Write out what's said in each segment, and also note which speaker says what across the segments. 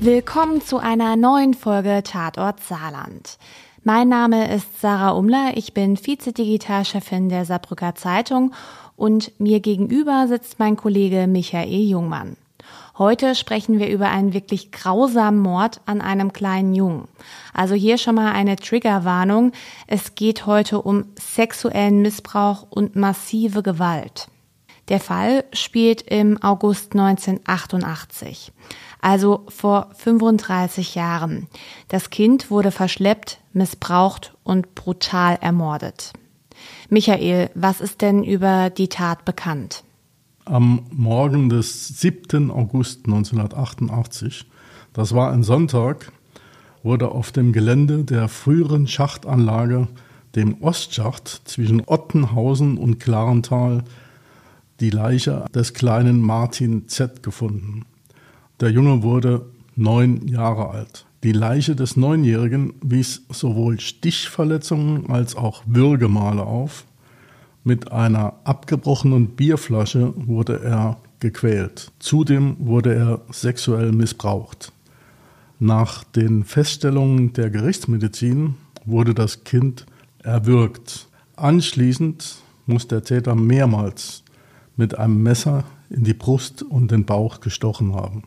Speaker 1: Willkommen zu einer neuen Folge Tatort Saarland. Mein Name ist Sarah Umler, ich bin Vize-Digitalchefin der Saarbrücker Zeitung und mir gegenüber sitzt mein Kollege Michael Jungmann. Heute sprechen wir über einen wirklich grausamen Mord an einem kleinen Jungen. Also hier schon mal eine Triggerwarnung. Es geht heute um sexuellen Missbrauch und massive Gewalt. Der Fall spielt im August 1988, also vor 35 Jahren. Das Kind wurde verschleppt, missbraucht und brutal ermordet. Michael, was ist denn über die Tat bekannt?
Speaker 2: Am Morgen des 7. August 1988, das war ein Sonntag, wurde auf dem Gelände der früheren Schachtanlage, dem Ostschacht zwischen Ottenhausen und Klarental, die Leiche des kleinen Martin Z gefunden. Der Junge wurde neun Jahre alt. Die Leiche des Neunjährigen wies sowohl Stichverletzungen als auch Würgemale auf. Mit einer abgebrochenen Bierflasche wurde er gequält. Zudem wurde er sexuell missbraucht. Nach den Feststellungen der Gerichtsmedizin wurde das Kind erwürgt. Anschließend muss der Täter mehrmals mit einem Messer in die Brust und den Bauch gestochen haben.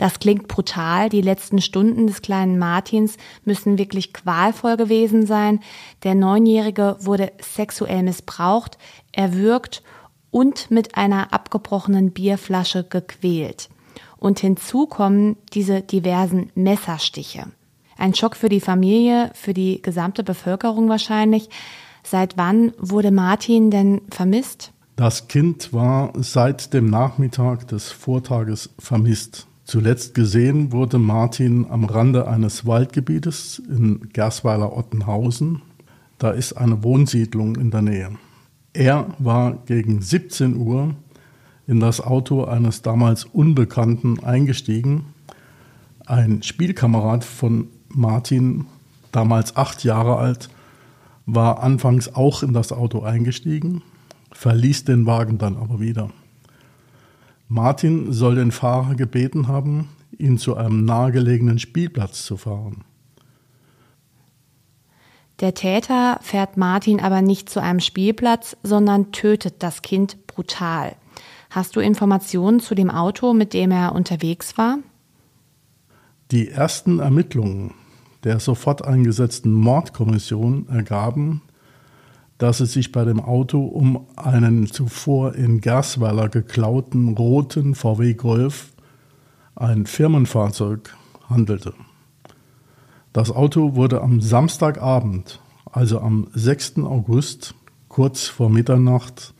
Speaker 1: Das klingt brutal. Die letzten Stunden des kleinen Martins müssen wirklich qualvoll gewesen sein. Der Neunjährige wurde sexuell missbraucht, erwürgt und mit einer abgebrochenen Bierflasche gequält. Und hinzu kommen diese diversen Messerstiche. Ein Schock für die Familie, für die gesamte Bevölkerung wahrscheinlich. Seit wann wurde Martin denn vermisst?
Speaker 2: Das Kind war seit dem Nachmittag des Vortages vermisst. Zuletzt gesehen wurde Martin am Rande eines Waldgebietes in Gersweiler-Ottenhausen. Da ist eine Wohnsiedlung in der Nähe. Er war gegen 17 Uhr in das Auto eines damals Unbekannten eingestiegen. Ein Spielkamerad von Martin, damals acht Jahre alt, war anfangs auch in das Auto eingestiegen verließ den Wagen dann aber wieder. Martin soll den Fahrer gebeten haben, ihn zu einem nahegelegenen Spielplatz zu fahren.
Speaker 1: Der Täter fährt Martin aber nicht zu einem Spielplatz, sondern tötet das Kind brutal. Hast du Informationen zu dem Auto, mit dem er unterwegs war?
Speaker 2: Die ersten Ermittlungen der sofort eingesetzten Mordkommission ergaben, dass es sich bei dem Auto um einen zuvor in Gersweiler geklauten roten VW Golf, ein Firmenfahrzeug, handelte. Das Auto wurde am Samstagabend, also am 6. August, kurz vor Mitternacht,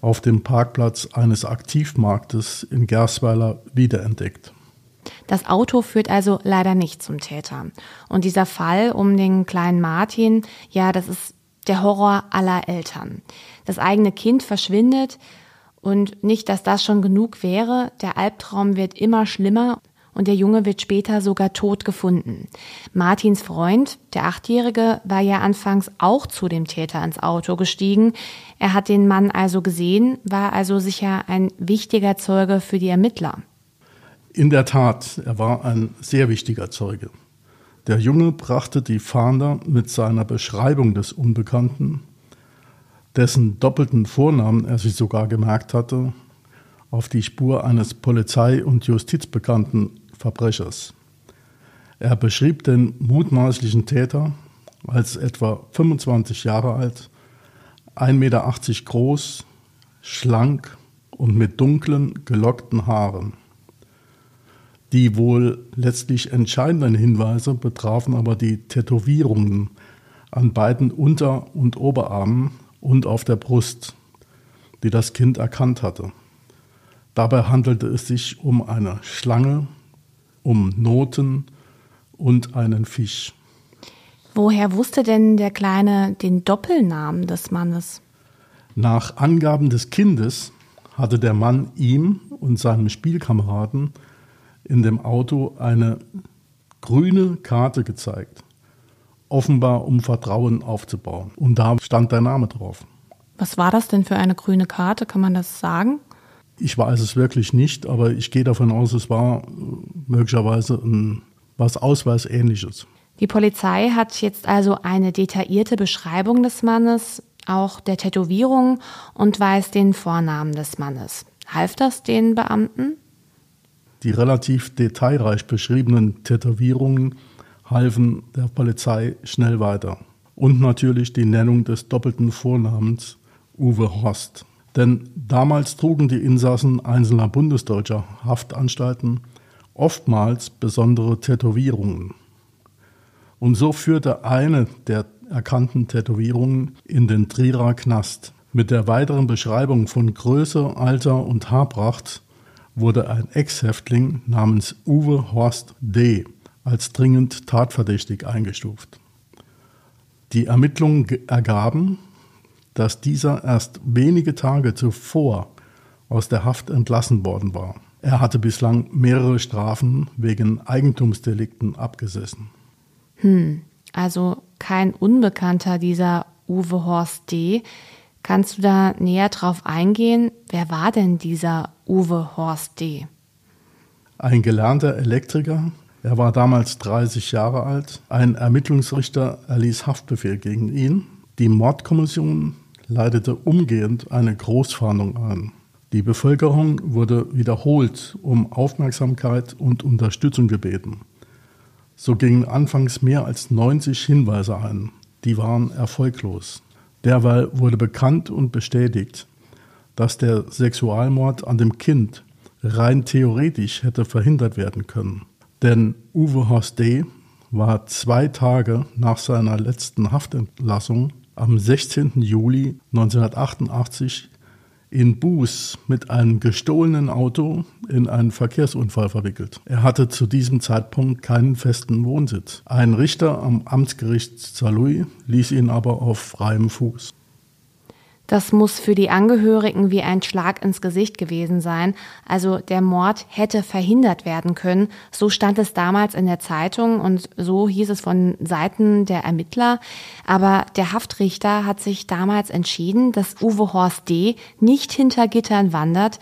Speaker 2: auf dem Parkplatz eines Aktivmarktes in Gersweiler wiederentdeckt.
Speaker 1: Das Auto führt also leider nicht zum Täter. Und dieser Fall um den kleinen Martin, ja, das ist der Horror aller Eltern. Das eigene Kind verschwindet und nicht, dass das schon genug wäre, der Albtraum wird immer schlimmer und der Junge wird später sogar tot gefunden. Martins Freund, der Achtjährige, war ja anfangs auch zu dem Täter ins Auto gestiegen. Er hat den Mann also gesehen, war also sicher ein wichtiger Zeuge für die Ermittler.
Speaker 2: In der Tat, er war ein sehr wichtiger Zeuge. Der Junge brachte die Fahnder mit seiner Beschreibung des Unbekannten, dessen doppelten Vornamen er sich sogar gemerkt hatte, auf die Spur eines polizei- und justizbekannten Verbrechers. Er beschrieb den mutmaßlichen Täter als etwa 25 Jahre alt, 1,80 Meter groß, schlank und mit dunklen, gelockten Haaren. Die wohl letztlich entscheidenden Hinweise betrafen aber die Tätowierungen an beiden Unter- und Oberarmen und auf der Brust, die das Kind erkannt hatte. Dabei handelte es sich um eine Schlange, um Noten und einen Fisch.
Speaker 1: Woher wusste denn der Kleine den Doppelnamen des Mannes?
Speaker 2: Nach Angaben des Kindes hatte der Mann ihm und seinem Spielkameraden in dem Auto eine grüne Karte gezeigt. Offenbar, um Vertrauen aufzubauen. Und da stand der Name drauf.
Speaker 1: Was war das denn für eine grüne Karte? Kann man das sagen?
Speaker 2: Ich weiß es wirklich nicht, aber ich gehe davon aus, es war möglicherweise ein, was Ausweisähnliches.
Speaker 1: Die Polizei hat jetzt also eine detaillierte Beschreibung des Mannes, auch der Tätowierung und weiß den Vornamen des Mannes. Half das den Beamten?
Speaker 2: Die relativ detailreich beschriebenen Tätowierungen halfen der Polizei schnell weiter. Und natürlich die Nennung des doppelten Vornamens Uwe Horst. Denn damals trugen die Insassen einzelner bundesdeutscher Haftanstalten oftmals besondere Tätowierungen. Und so führte eine der erkannten Tätowierungen in den Trierer Knast. Mit der weiteren Beschreibung von Größe, Alter und Haarpracht wurde ein Ex-Häftling namens Uwe Horst D. als dringend tatverdächtig eingestuft. Die Ermittlungen ergaben, dass dieser erst wenige Tage zuvor aus der Haft entlassen worden war. Er hatte bislang mehrere Strafen wegen Eigentumsdelikten abgesessen.
Speaker 1: Hm, also kein Unbekannter dieser Uwe Horst D. Kannst du da näher drauf eingehen? Wer war denn dieser Uwe Horst D.?
Speaker 2: Ein gelernter Elektriker. Er war damals 30 Jahre alt. Ein Ermittlungsrichter erließ Haftbefehl gegen ihn. Die Mordkommission leitete umgehend eine Großfahndung ein. Die Bevölkerung wurde wiederholt um Aufmerksamkeit und Unterstützung gebeten. So gingen anfangs mehr als 90 Hinweise ein. Die waren erfolglos. Derweil wurde bekannt und bestätigt, dass der Sexualmord an dem Kind rein theoretisch hätte verhindert werden können. Denn Uwe Horst D. war zwei Tage nach seiner letzten Haftentlassung am 16. Juli 1988 in Buß mit einem gestohlenen Auto in einen Verkehrsunfall verwickelt. Er hatte zu diesem Zeitpunkt keinen festen Wohnsitz. Ein Richter am Amtsgericht Saarlouis ließ ihn aber auf freiem Fuß.
Speaker 1: Das muss für die Angehörigen wie ein Schlag ins Gesicht gewesen sein. Also der Mord hätte verhindert werden können. So stand es damals in der Zeitung und so hieß es von Seiten der Ermittler. Aber der Haftrichter hat sich damals entschieden, dass Uwe Horst D. nicht hinter Gittern wandert.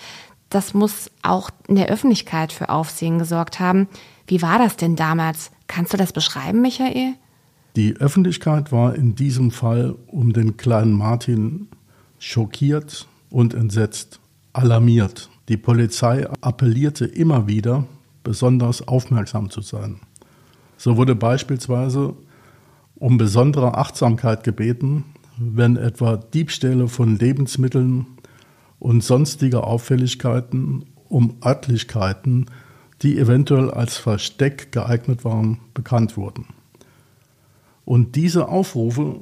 Speaker 1: Das muss auch in der Öffentlichkeit für Aufsehen gesorgt haben. Wie war das denn damals? Kannst du das beschreiben, Michael?
Speaker 2: Die Öffentlichkeit war in diesem Fall um den kleinen Martin schockiert und entsetzt, alarmiert. Die Polizei appellierte immer wieder, besonders aufmerksam zu sein. So wurde beispielsweise um besondere Achtsamkeit gebeten, wenn etwa Diebstähle von Lebensmitteln und sonstige Auffälligkeiten um Örtlichkeiten, die eventuell als Versteck geeignet waren, bekannt wurden. Und diese Aufrufe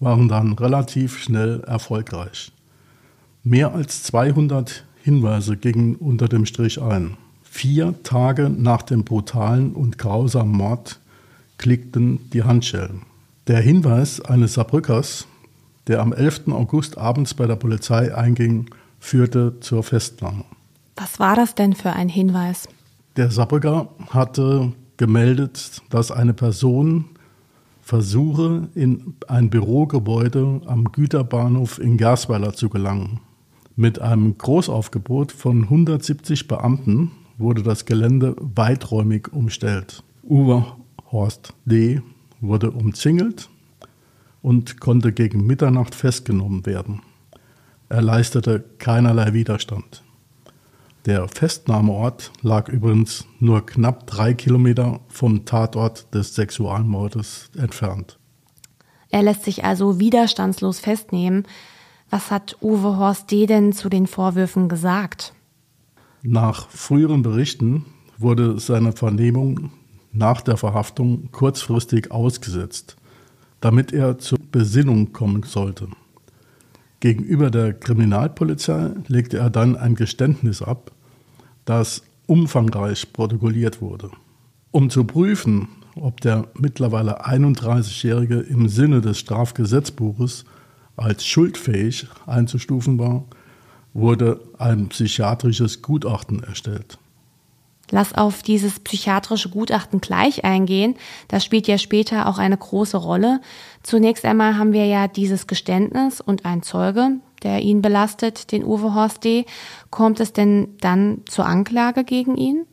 Speaker 2: waren dann relativ schnell erfolgreich. Mehr als 200 Hinweise gingen unter dem Strich ein. Vier Tage nach dem brutalen und grausamen Mord klickten die Handschellen. Der Hinweis eines Saarbrückers, der am 11. August abends bei der Polizei einging, führte zur Festnahme.
Speaker 1: Was war das denn für ein Hinweis?
Speaker 2: Der Saarbrücker hatte gemeldet, dass eine Person versuche, in ein Bürogebäude am Güterbahnhof in Gersweiler zu gelangen. Mit einem Großaufgebot von 170 Beamten wurde das Gelände weiträumig umstellt. Uwe Horst D. wurde umzingelt und konnte gegen Mitternacht festgenommen werden. Er leistete keinerlei Widerstand. Der Festnahmeort lag übrigens nur knapp drei Kilometer vom Tatort des Sexualmordes entfernt.
Speaker 1: Er lässt sich also widerstandslos festnehmen. Was hat Uwe Horst D. denn zu den Vorwürfen gesagt?
Speaker 2: Nach früheren Berichten wurde seine Vernehmung nach der Verhaftung kurzfristig ausgesetzt, damit er zur Besinnung kommen sollte. Gegenüber der Kriminalpolizei legte er dann ein Geständnis ab, das umfangreich protokolliert wurde. Um zu prüfen, ob der mittlerweile 31-Jährige im Sinne des Strafgesetzbuches als schuldfähig einzustufen war, wurde ein psychiatrisches Gutachten erstellt.
Speaker 1: Lass auf dieses psychiatrische Gutachten gleich eingehen. Das spielt ja später auch eine große Rolle. Zunächst einmal haben wir ja dieses Geständnis und ein Zeuge, der ihn belastet, den Uwe Horst D. Kommt es denn dann zur Anklage gegen ihn?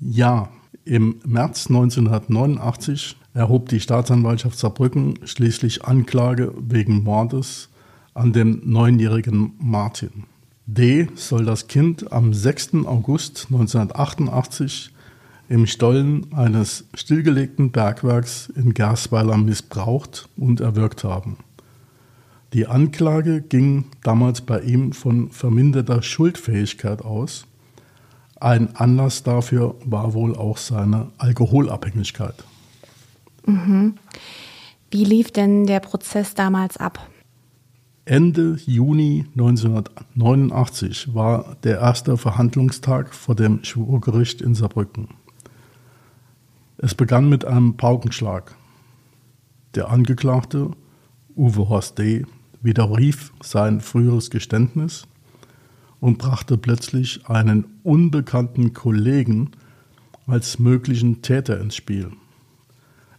Speaker 2: Ja, im März 1989 erhob die Staatsanwaltschaft Saarbrücken schließlich Anklage wegen Mordes an dem neunjährigen Martin. D. soll das Kind am 6. August 1988 im Stollen eines stillgelegten Bergwerks in Gersweiler missbraucht und erwürgt haben. Die Anklage ging damals bei ihm von verminderter Schuldfähigkeit aus. Ein Anlass dafür war wohl auch seine Alkoholabhängigkeit.
Speaker 1: Mhm. Wie lief denn der Prozess damals ab?
Speaker 2: Ende Juni 1989 war der erste Verhandlungstag vor dem Schwurgericht in Saarbrücken. Es begann mit einem Paukenschlag. Der Angeklagte, Uwe Horst D., widerrief sein früheres Geständnis und brachte plötzlich einen unbekannten Kollegen als möglichen Täter ins Spiel.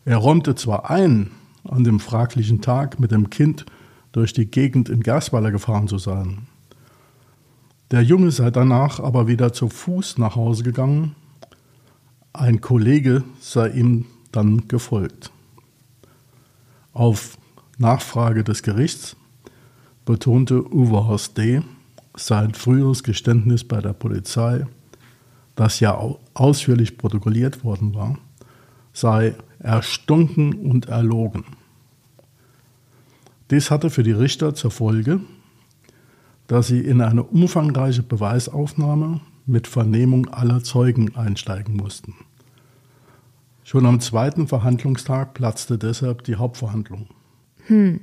Speaker 2: Er räumte zwar ein, an dem fraglichen Tag mit dem Kind durch die Gegend in Gersweiler gefahren zu sein. Der Junge sei danach aber wieder zu Fuß nach Hause gegangen ein Kollege sei ihm dann gefolgt. Auf Nachfrage des Gerichts betonte Uwe Horst D. sein früheres Geständnis bei der Polizei, das ja ausführlich protokolliert worden war, sei erstunken und erlogen. Dies hatte für die Richter zur Folge, dass sie in eine umfangreiche Beweisaufnahme mit Vernehmung aller Zeugen einsteigen mussten. Schon am zweiten Verhandlungstag platzte deshalb die Hauptverhandlung.
Speaker 1: Hm.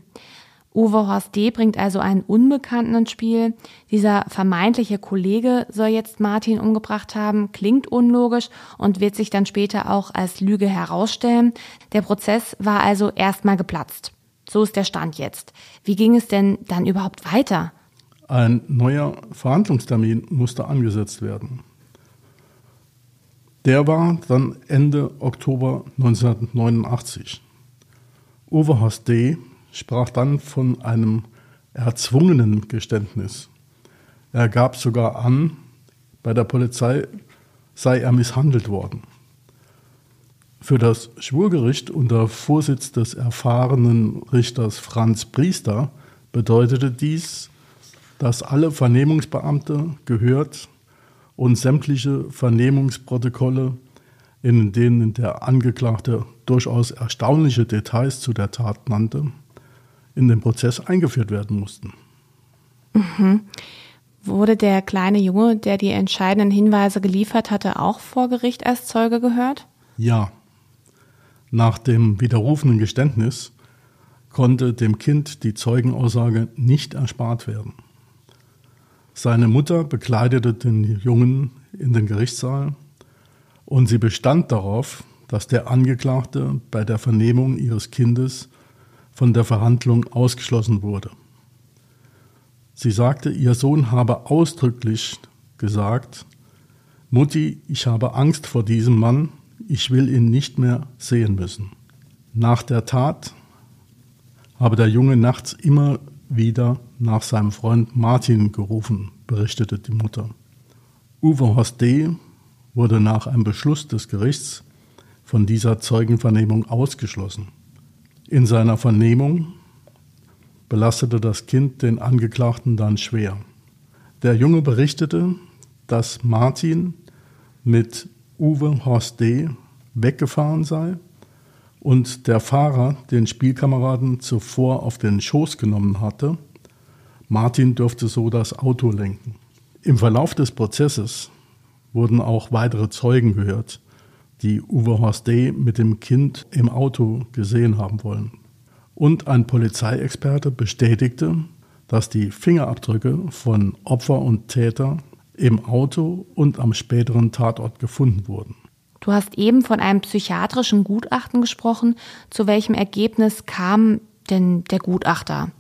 Speaker 1: Uwe Horst D. bringt also einen Unbekannten ins Spiel. Dieser vermeintliche Kollege soll jetzt Martin umgebracht haben, klingt unlogisch und wird sich dann später auch als Lüge herausstellen. Der Prozess war also erstmal geplatzt. So ist der Stand jetzt. Wie ging es denn dann überhaupt weiter?
Speaker 2: Ein neuer Verhandlungstermin musste angesetzt werden. Der war dann Ende Oktober 1989. Uwe Horst D. sprach dann von einem erzwungenen Geständnis. Er gab sogar an, bei der Polizei sei er misshandelt worden. Für das Schwurgericht unter Vorsitz des erfahrenen Richters Franz Priester bedeutete dies, dass alle Vernehmungsbeamte gehört und sämtliche Vernehmungsprotokolle, in denen der Angeklagte durchaus erstaunliche Details zu der Tat nannte, in den Prozess eingeführt werden mussten.
Speaker 1: Mhm. Wurde der kleine Junge, der die entscheidenden Hinweise geliefert hatte, auch vor Gericht als Zeuge gehört?
Speaker 2: Ja. Nach dem widerrufenen Geständnis konnte dem Kind die Zeugenaussage nicht erspart werden. Seine Mutter bekleidete den Jungen in den Gerichtssaal und sie bestand darauf, dass der Angeklagte bei der Vernehmung ihres Kindes von der Verhandlung ausgeschlossen wurde. Sie sagte, ihr Sohn habe ausdrücklich gesagt, Mutti, ich habe Angst vor diesem Mann, ich will ihn nicht mehr sehen müssen. Nach der Tat habe der Junge nachts immer wieder nach seinem Freund Martin gerufen, berichtete die Mutter. Uwe Horst D. wurde nach einem Beschluss des Gerichts von dieser Zeugenvernehmung ausgeschlossen. In seiner Vernehmung belastete das Kind den Angeklagten dann schwer. Der Junge berichtete, dass Martin mit Uwe Horst D. weggefahren sei und der Fahrer den Spielkameraden zuvor auf den Schoß genommen hatte. Martin durfte so das Auto lenken. Im Verlauf des Prozesses wurden auch weitere Zeugen gehört, die Uwe Horst D. mit dem Kind im Auto gesehen haben wollen. Und ein Polizeiexperte bestätigte, dass die Fingerabdrücke von Opfer und Täter im Auto und am späteren Tatort gefunden wurden.
Speaker 1: Du hast eben von einem psychiatrischen Gutachten gesprochen. Zu welchem Ergebnis kam denn der Gutachter?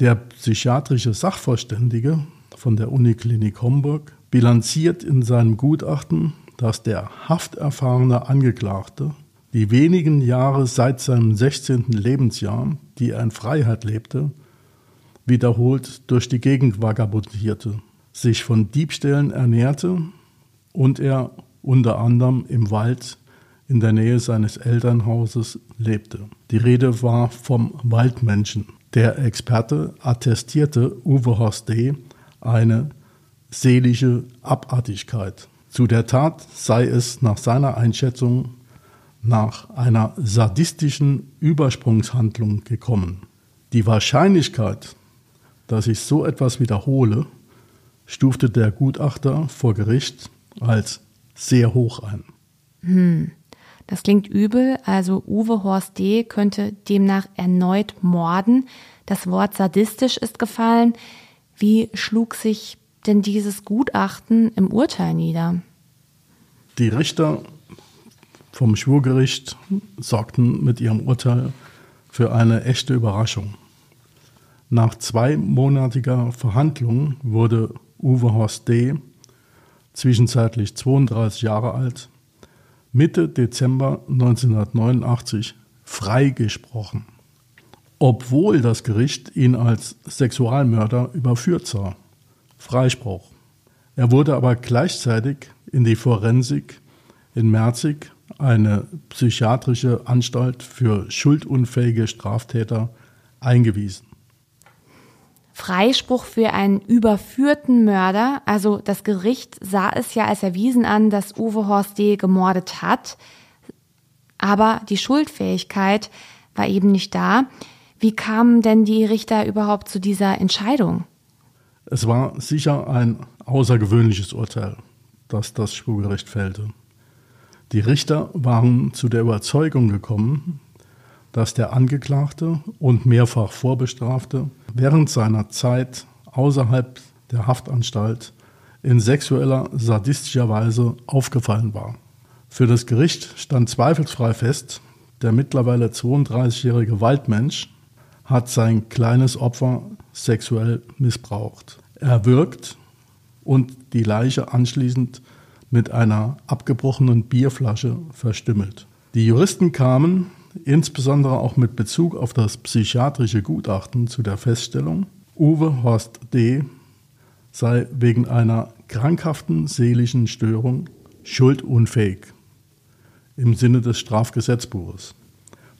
Speaker 2: Der psychiatrische Sachverständige von der Uniklinik Homburg bilanziert in seinem Gutachten, dass der hafterfahrene Angeklagte die wenigen Jahre seit seinem 16. Lebensjahr, die er in Freiheit lebte, wiederholt durch die Gegend vagabundierte, sich von Diebstählen ernährte und er unter anderem im Wald in der Nähe seines Elternhauses lebte. Die Rede war vom Waldmenschen. Der Experte attestierte Uwe Horst D. eine seelische Abartigkeit. Zu der Tat sei es nach seiner Einschätzung nach einer sadistischen Übersprungshandlung gekommen. Die Wahrscheinlichkeit, dass ich so etwas wiederhole, stufte der Gutachter vor Gericht als sehr hoch ein.
Speaker 1: Hm. Das klingt übel, also Uwe Horst D. könnte demnach erneut morden. Das Wort sadistisch ist gefallen. Wie schlug sich denn dieses Gutachten im Urteil nieder?
Speaker 2: Die Richter vom Schwurgericht sorgten mit ihrem Urteil für eine echte Überraschung. Nach zweimonatiger Verhandlung wurde Uwe Horst D., zwischenzeitlich 32 Jahre alt, Mitte Dezember 1989 freigesprochen, obwohl das Gericht ihn als Sexualmörder überführt sah. Freispruch. Er wurde aber gleichzeitig in die Forensik in Merzig, eine psychiatrische Anstalt für schuldunfähige Straftäter, eingewiesen.
Speaker 1: Freispruch für einen überführten Mörder. Also das Gericht sah es ja als erwiesen an, dass Uwe Horst D. gemordet hat. Aber die Schuldfähigkeit war eben nicht da. Wie kamen denn die Richter überhaupt zu dieser Entscheidung?
Speaker 2: Es war sicher ein außergewöhnliches Urteil, das das Schwurgericht fällte. Die Richter waren zu der Überzeugung gekommen, dass der Angeklagte und mehrfach Vorbestrafte während seiner Zeit außerhalb der Haftanstalt in sexueller, sadistischer Weise aufgefallen war. Für das Gericht stand zweifelsfrei fest, der mittlerweile 32-jährige Waldmensch hat sein kleines Opfer sexuell missbraucht, erwürgt und die Leiche anschließend mit einer abgebrochenen Bierflasche verstümmelt. Die Juristen kamen insbesondere auch mit Bezug auf das psychiatrische Gutachten zu der Feststellung, Uwe Horst D. sei wegen einer krankhaften seelischen Störung schuldunfähig im Sinne des Strafgesetzbuches.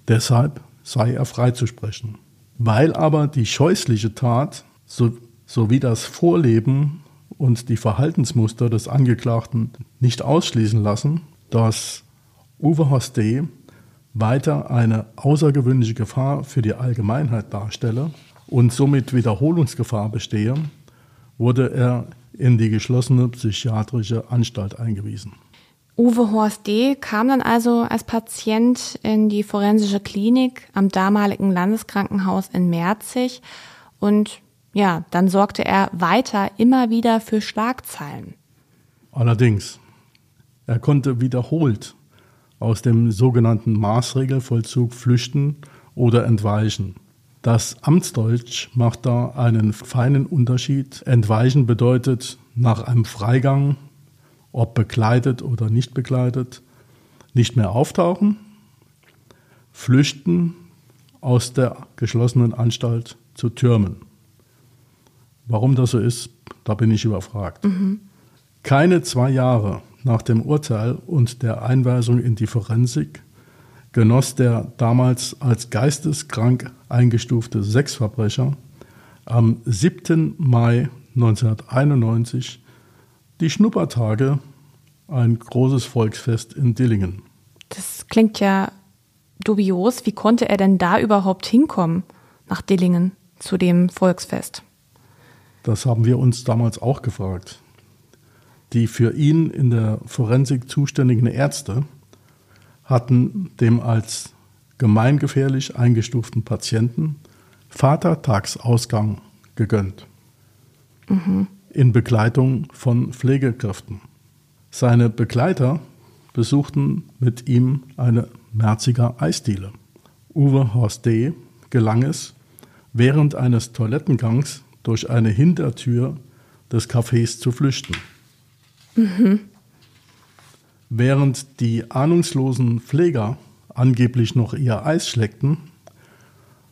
Speaker 2: Deshalb sei er freizusprechen. Weil aber die scheußliche Tat so, sowie das Vorleben und die Verhaltensmuster des Angeklagten nicht ausschließen lassen, dass Uwe Horst D weiter eine außergewöhnliche Gefahr für die Allgemeinheit darstelle und somit Wiederholungsgefahr bestehe, wurde er in die geschlossene psychiatrische Anstalt eingewiesen.
Speaker 1: Uwe Horst D. kam dann also als Patient in die forensische Klinik am damaligen Landeskrankenhaus in Merzig und ja, dann sorgte er weiter immer wieder für Schlagzeilen.
Speaker 2: Allerdings, er konnte wiederholt aus dem sogenannten Maßregelvollzug flüchten oder entweichen. Das Amtsdeutsch macht da einen feinen Unterschied. Entweichen bedeutet nach einem Freigang, ob begleitet oder nicht begleitet, nicht mehr auftauchen, flüchten aus der geschlossenen Anstalt zu Türmen. Warum das so ist, da bin ich überfragt. Mhm. Keine zwei Jahre nach dem Urteil und der Einweisung in die Forensik genoss der damals als geisteskrank eingestufte Sexverbrecher am 7. Mai 1991 die Schnuppertage, ein großes Volksfest in Dillingen.
Speaker 1: Das klingt ja dubios. Wie konnte er denn da überhaupt hinkommen, nach Dillingen, zu dem Volksfest?
Speaker 2: Das haben wir uns damals auch gefragt die für ihn in der Forensik zuständigen Ärzte hatten dem als gemeingefährlich eingestuften Patienten Vatertagsausgang gegönnt. Mhm. In Begleitung von Pflegekräften. Seine Begleiter besuchten mit ihm eine Merziger Eisdiele. Uwe Horst D. gelang es, während eines Toilettengangs durch eine Hintertür des Cafés zu flüchten. Mhm. Während die ahnungslosen Pfleger angeblich noch ihr Eis schleckten,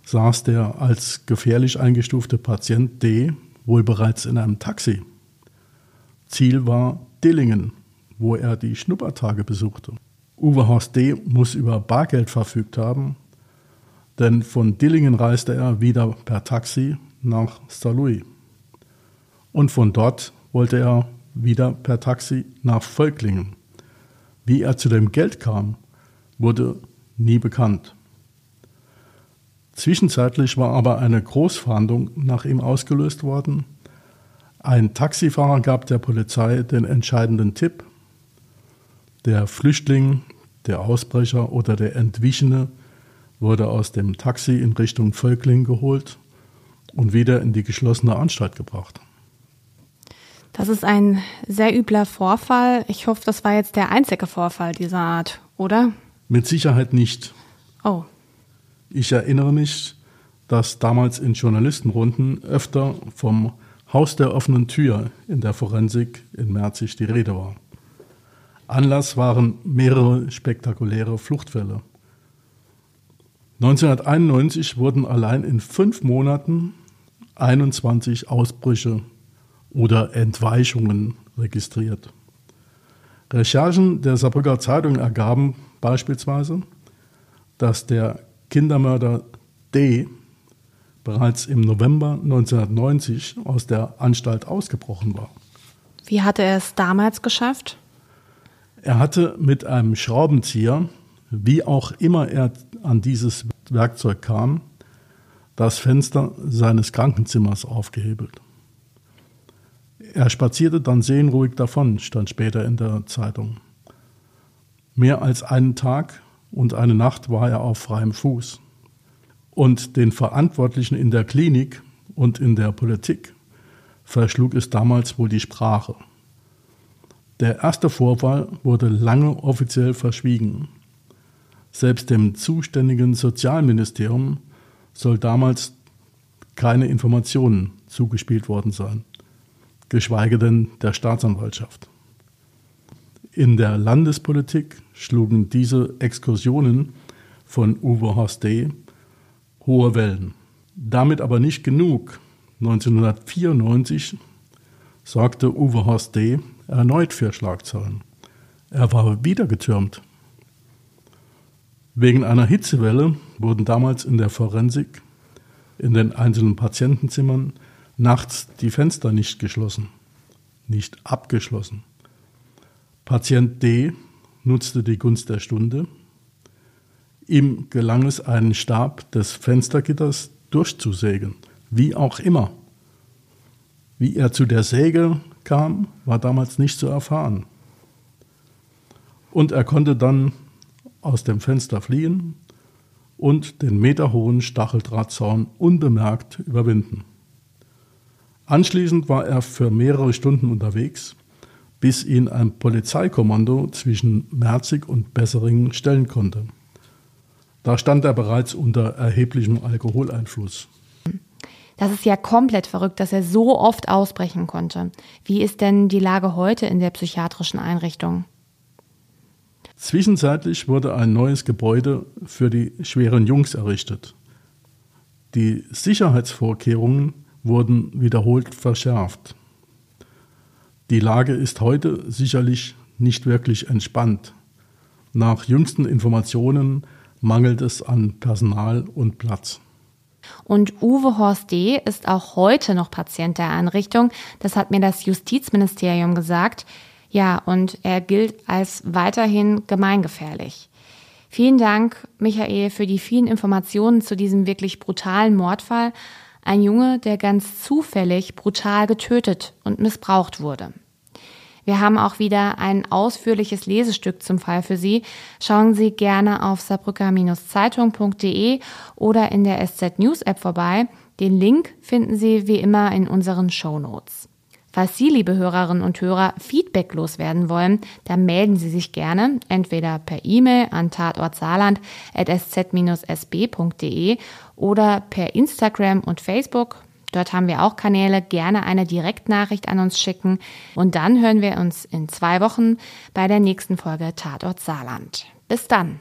Speaker 2: saß der als gefährlich eingestufte Patient D wohl bereits in einem Taxi. Ziel war Dillingen, wo er die Schnuppertage besuchte. Uwe Horst D. muss über Bargeld verfügt haben, denn von Dillingen reiste er wieder per Taxi nach Saarlouis. Und von dort wollte er wieder per Taxi nach Völklingen. Wie er zu dem Geld kam, wurde nie bekannt. Zwischenzeitlich war aber eine Großfahndung nach ihm ausgelöst worden. Ein Taxifahrer gab der Polizei den entscheidenden Tipp. Der Flüchtling, der Ausbrecher oder der Entwichene wurde aus dem Taxi in Richtung Völkling geholt und wieder in die geschlossene Anstalt gebracht.
Speaker 1: Das ist ein sehr übler Vorfall. Ich hoffe, das war jetzt der einzige Vorfall dieser Art, oder?
Speaker 2: Mit Sicherheit nicht.
Speaker 1: Oh.
Speaker 2: Ich erinnere mich, dass damals in Journalistenrunden öfter vom Haus der offenen Tür in der Forensik in Merzig die Rede war. Anlass waren mehrere spektakuläre Fluchtfälle. 1991 wurden allein in fünf Monaten 21 Ausbrüche oder Entweichungen registriert. Recherchen der Saarbrücker Zeitung ergaben beispielsweise, dass der Kindermörder D. bereits im November 1990 aus der Anstalt ausgebrochen war.
Speaker 1: Wie hatte er es damals geschafft?
Speaker 2: Er hatte mit einem Schraubenzieher, wie auch immer er an dieses Werkzeug kam, das Fenster seines Krankenzimmers aufgehebelt. Er spazierte dann seelenruhig davon, stand später in der Zeitung. Mehr als einen Tag und eine Nacht war er auf freiem Fuß. Und den Verantwortlichen in der Klinik und in der Politik verschlug es damals wohl die Sprache. Der erste Vorfall wurde lange offiziell verschwiegen. Selbst dem zuständigen Sozialministerium soll damals keine Informationen zugespielt worden sein, geschweige denn der Staatsanwaltschaft. In der Landespolitik schlugen diese Exkursionen von Uwe Horst D. hohe Wellen. Damit aber nicht genug. 1994 sorgte Uwe Horst D. erneut für Schlagzeilen. Er war wieder getürmt. Wegen einer Hitzewelle wurden damals in der Forensik in den einzelnen Patientenzimmern nachts die Fenster nicht geschlossen, nicht abgeschlossen. Patient D nutzte die Gunst der Stunde. Ihm gelang es, einen Stab des Fenstergitters durchzusägen, wie auch immer. Wie er zu der Säge kam, war damals nicht zu erfahren. Und er konnte dann aus dem Fenster fliehen und den meterhohen Stacheldrahtzaun unbemerkt überwinden. Anschließend war er für mehrere Stunden unterwegs bis ihn ein Polizeikommando zwischen Merzig und Besseringen stellen konnte. Da stand er bereits unter erheblichem Alkoholeinfluss.
Speaker 1: Das ist ja komplett verrückt, dass er so oft ausbrechen konnte. Wie ist denn die Lage heute in der psychiatrischen Einrichtung?
Speaker 2: Zwischenzeitlich wurde ein neues Gebäude für die schweren Jungs errichtet. Die Sicherheitsvorkehrungen wurden wiederholt verschärft. Die Lage ist heute sicherlich nicht wirklich entspannt. Nach jüngsten Informationen mangelt es an Personal und Platz.
Speaker 1: Und Uwe Horst D. ist auch heute noch Patient der Einrichtung. Das hat mir das Justizministerium gesagt. Ja, und er gilt als weiterhin gemeingefährlich. Vielen Dank, Michael, für die vielen Informationen zu diesem wirklich brutalen Mordfall. Ein Junge, der ganz zufällig brutal getötet und missbraucht wurde. Wir haben auch wieder ein ausführliches Lesestück zum Fall für Sie. Schauen Sie gerne auf saarbrücker-zeitung.de oder in der SZ News App vorbei. Den Link finden Sie wie immer in unseren Show Notes. Falls Sie, liebe Hörerinnen und Hörer, Feedback loswerden wollen, dann melden Sie sich gerne entweder per E-Mail an tatortsaarland.sz-sb.de oder per Instagram und Facebook. Dort haben wir auch Kanäle. Gerne eine Direktnachricht an uns schicken. Und dann hören wir uns in zwei Wochen bei der nächsten Folge Tatort Saarland. Bis dann.